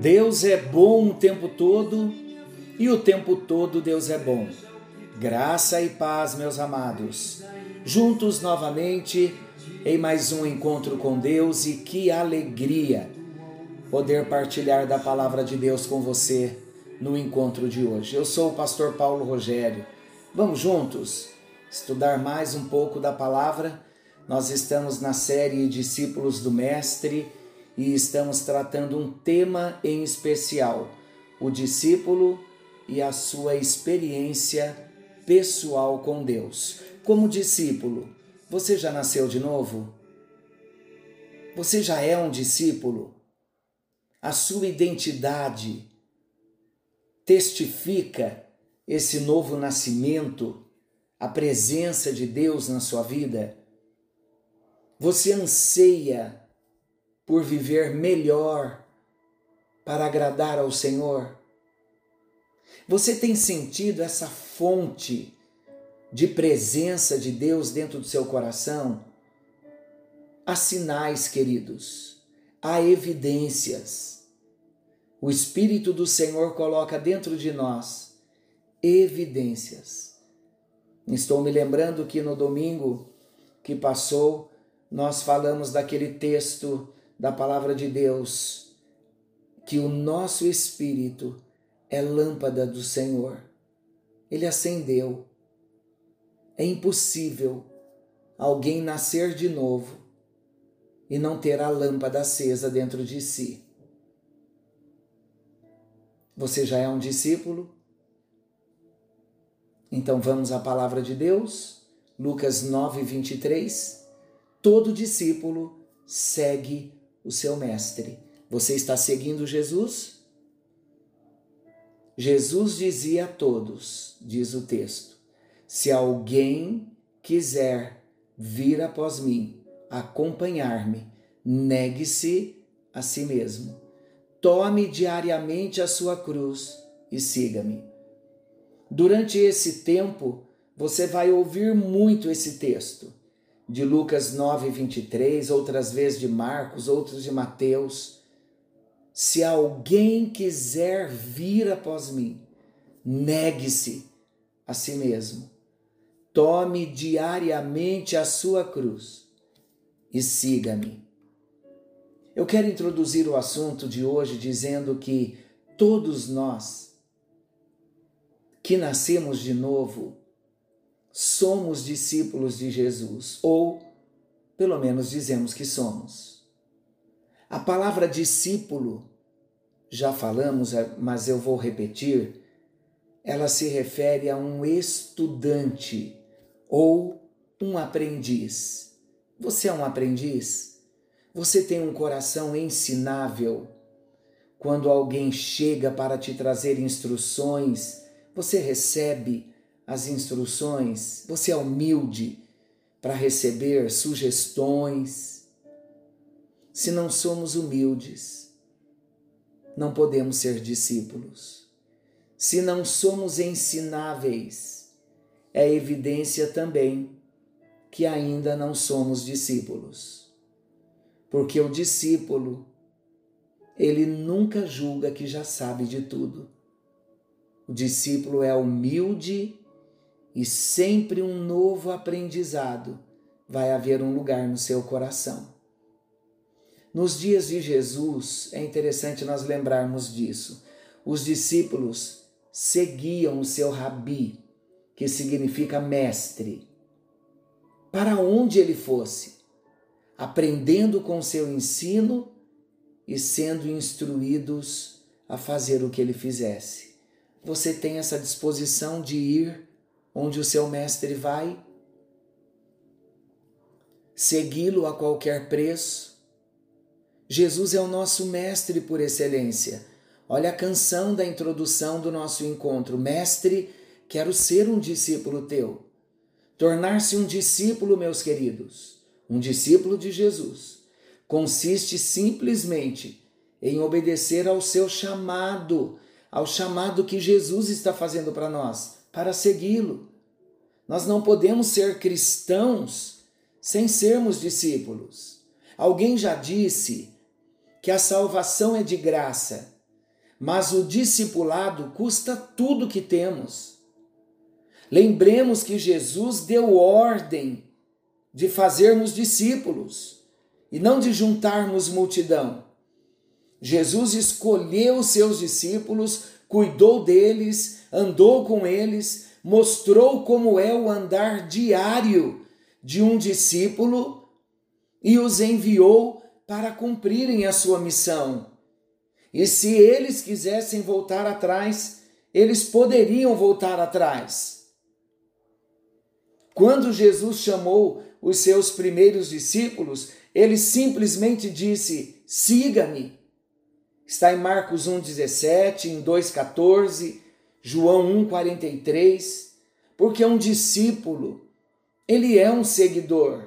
Deus é bom o tempo todo e o tempo todo Deus é bom. Graça e paz, meus amados. Juntos novamente em mais um encontro com Deus e que alegria poder partilhar da palavra de Deus com você no encontro de hoje. Eu sou o pastor Paulo Rogério. Vamos juntos estudar mais um pouco da palavra. Nós estamos na série Discípulos do Mestre e estamos tratando um tema em especial: o discípulo e a sua experiência pessoal com Deus. Como discípulo, você já nasceu de novo? Você já é um discípulo? A sua identidade testifica esse novo nascimento, a presença de Deus na sua vida? Você anseia por viver melhor para agradar ao Senhor? Você tem sentido essa fonte de presença de Deus dentro do seu coração? Há sinais, queridos, há evidências. O Espírito do Senhor coloca dentro de nós evidências. Estou me lembrando que no domingo que passou, nós falamos daquele texto da palavra de Deus que o nosso espírito é lâmpada do Senhor. Ele acendeu. É impossível alguém nascer de novo e não ter a lâmpada acesa dentro de si. Você já é um discípulo? Então vamos à palavra de Deus, Lucas 9, 23. Todo discípulo segue o seu mestre. Você está seguindo Jesus? Jesus dizia a todos, diz o texto: se alguém quiser vir após mim, acompanhar-me, negue-se a si mesmo. Tome diariamente a sua cruz e siga-me. Durante esse tempo, você vai ouvir muito esse texto de Lucas 9, 23, outras vezes de Marcos, outros de Mateus. Se alguém quiser vir após mim, negue-se a si mesmo. Tome diariamente a sua cruz e siga-me. Eu quero introduzir o assunto de hoje dizendo que todos nós que nascemos de novo somos discípulos de Jesus, ou pelo menos dizemos que somos. A palavra discípulo, já falamos, é, mas eu vou repetir, ela se refere a um estudante ou um aprendiz. Você é um aprendiz? Você tem um coração ensinável? Quando alguém chega para te trazer instruções, você recebe as instruções, você é humilde para receber sugestões. Se não somos humildes, não podemos ser discípulos. Se não somos ensináveis, é evidência também que ainda não somos discípulos. Porque o discípulo, ele nunca julga que já sabe de tudo. O discípulo é humilde e sempre um novo aprendizado vai haver um lugar no seu coração. Nos dias de Jesus, é interessante nós lembrarmos disso. Os discípulos seguiam o seu rabi, que significa mestre, para onde ele fosse, aprendendo com seu ensino e sendo instruídos a fazer o que ele fizesse. Você tem essa disposição de ir onde o seu mestre vai, segui-lo a qualquer preço. Jesus é o nosso mestre por excelência. Olha a canção da introdução do nosso encontro. Mestre, quero ser um discípulo teu. Tornar-se um discípulo, meus queridos, um discípulo de Jesus, consiste simplesmente em obedecer ao seu chamado, ao chamado que Jesus está fazendo para nós para segui-lo. Nós não podemos ser cristãos sem sermos discípulos. Alguém já disse que a salvação é de graça, mas o discipulado custa tudo que temos. Lembremos que Jesus deu ordem de fazermos discípulos e não de juntarmos multidão. Jesus escolheu seus discípulos, cuidou deles, andou com eles, mostrou como é o andar diário de um discípulo e os enviou para cumprirem a sua missão. E se eles quisessem voltar atrás, eles poderiam voltar atrás. Quando Jesus chamou os seus primeiros discípulos, ele simplesmente disse: siga-me. Está em Marcos 1,17, em 2,14, João 1,43. Porque um discípulo, ele é um seguidor,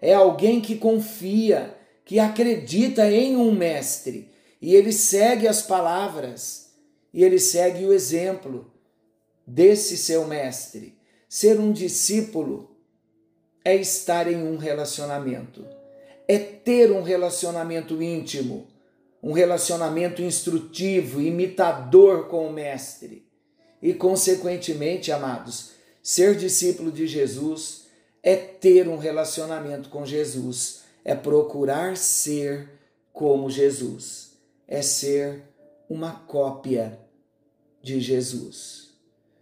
é alguém que confia, que acredita em um mestre. E ele segue as palavras. E ele segue o exemplo desse seu mestre. Ser um discípulo é estar em um relacionamento, é ter um relacionamento íntimo, um relacionamento instrutivo, imitador com o mestre. E, consequentemente, amados, ser discípulo de Jesus é ter um relacionamento com Jesus, é procurar ser como Jesus é ser uma cópia de Jesus.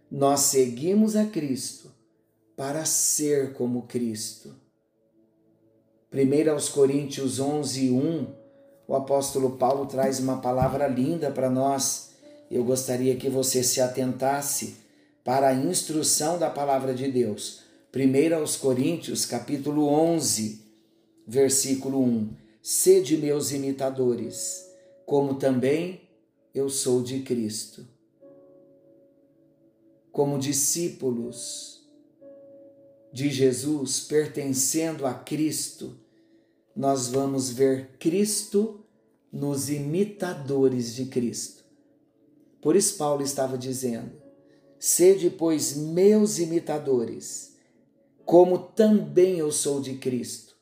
Nós seguimos a Cristo para ser como Cristo. 1 aos Coríntios 11, 1, o apóstolo Paulo traz uma palavra linda para nós. Eu gostaria que você se atentasse para a instrução da palavra de Deus. 1 aos Coríntios, capítulo 11, versículo 1. Sede meus imitadores como também eu sou de Cristo. Como discípulos de Jesus, pertencendo a Cristo, nós vamos ver Cristo nos imitadores de Cristo. Por isso, Paulo estava dizendo: Sede, pois, meus imitadores, como também eu sou de Cristo.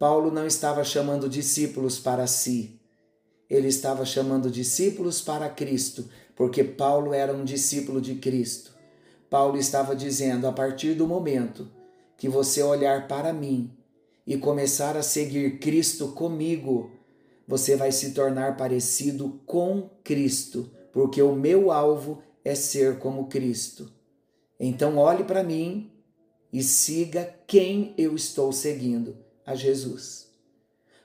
Paulo não estava chamando discípulos para si, ele estava chamando discípulos para Cristo, porque Paulo era um discípulo de Cristo. Paulo estava dizendo: a partir do momento que você olhar para mim e começar a seguir Cristo comigo, você vai se tornar parecido com Cristo, porque o meu alvo é ser como Cristo. Então olhe para mim e siga quem eu estou seguindo, a Jesus.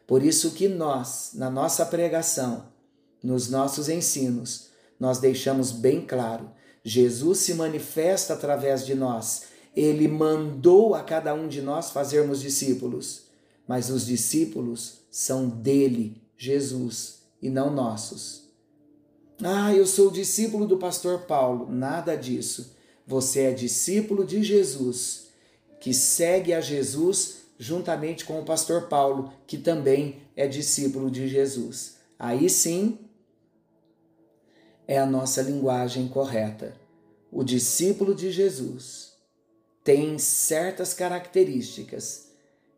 Por isso que nós, na nossa pregação, nos nossos ensinos, nós deixamos bem claro: Jesus se manifesta através de nós. Ele mandou a cada um de nós fazermos discípulos, mas os discípulos são dele, Jesus, e não nossos. Ah, eu sou discípulo do pastor Paulo. Nada disso. Você é discípulo de Jesus, que segue a Jesus juntamente com o pastor Paulo, que também é discípulo de Jesus. Aí sim é a nossa linguagem correta. O discípulo de Jesus tem certas características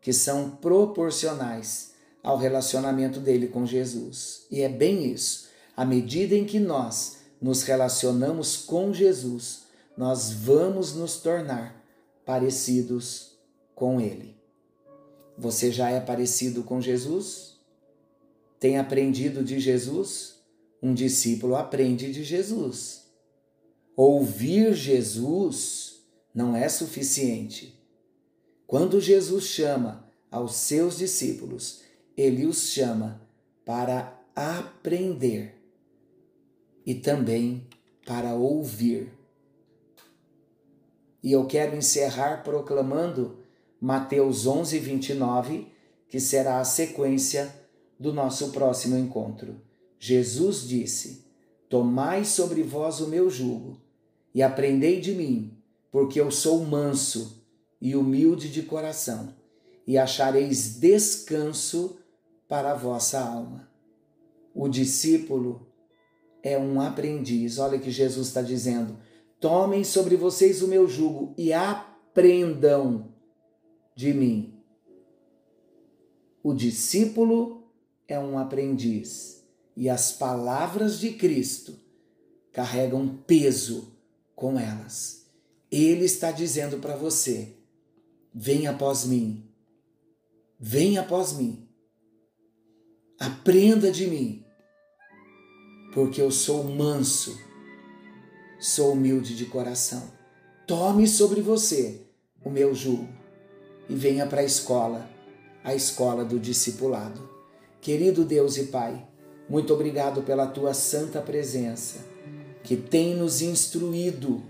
que são proporcionais ao relacionamento dele com Jesus. E é bem isso. À medida em que nós nos relacionamos com Jesus, nós vamos nos tornar parecidos com ele. Você já é parecido com Jesus? Tem aprendido de Jesus? Um discípulo aprende de Jesus. Ouvir Jesus não é suficiente. Quando Jesus chama aos seus discípulos, ele os chama para aprender e também para ouvir. E eu quero encerrar proclamando Mateus 11, 29, que será a sequência do nosso próximo encontro. Jesus disse: Tomai sobre vós o meu jugo e aprendei de mim, porque eu sou manso e humilde de coração, e achareis descanso para a vossa alma. O discípulo é um aprendiz. Olha que Jesus está dizendo: Tomem sobre vocês o meu jugo e aprendam de mim. O discípulo é um aprendiz e as palavras de Cristo carregam peso com elas. Ele está dizendo para você: venha após mim, venha após mim, aprenda de mim, porque eu sou manso, sou humilde de coração. Tome sobre você o meu jugo e venha para a escola, a escola do discipulado. Querido Deus e Pai, muito obrigado pela tua santa presença, que tem nos instruído.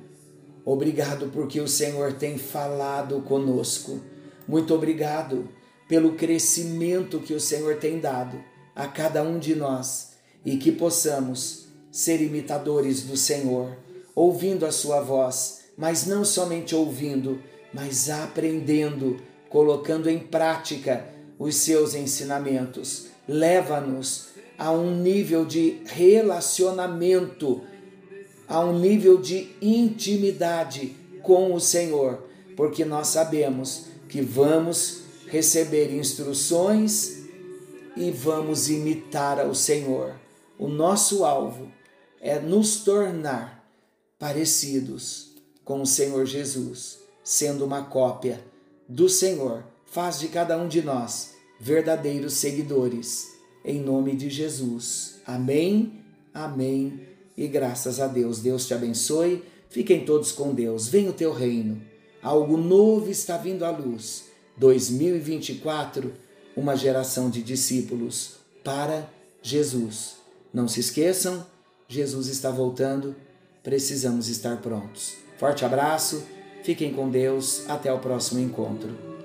Obrigado porque o Senhor tem falado conosco. Muito obrigado pelo crescimento que o Senhor tem dado a cada um de nós e que possamos ser imitadores do Senhor, ouvindo a Sua voz, mas não somente ouvindo, mas aprendendo, colocando em prática os seus ensinamentos. Leva-nos a um nível de relacionamento, a um nível de intimidade com o Senhor, porque nós sabemos que vamos receber instruções e vamos imitar ao Senhor. O nosso alvo é nos tornar parecidos com o Senhor Jesus, sendo uma cópia do Senhor. Faz de cada um de nós verdadeiros seguidores em nome de Jesus. Amém, amém e graças a Deus. Deus te abençoe. Fiquem todos com Deus. Venha o teu reino. Algo novo está vindo à luz. 2024, uma geração de discípulos para Jesus. Não se esqueçam, Jesus está voltando. Precisamos estar prontos. Forte abraço. Fiquem com Deus. Até o próximo encontro.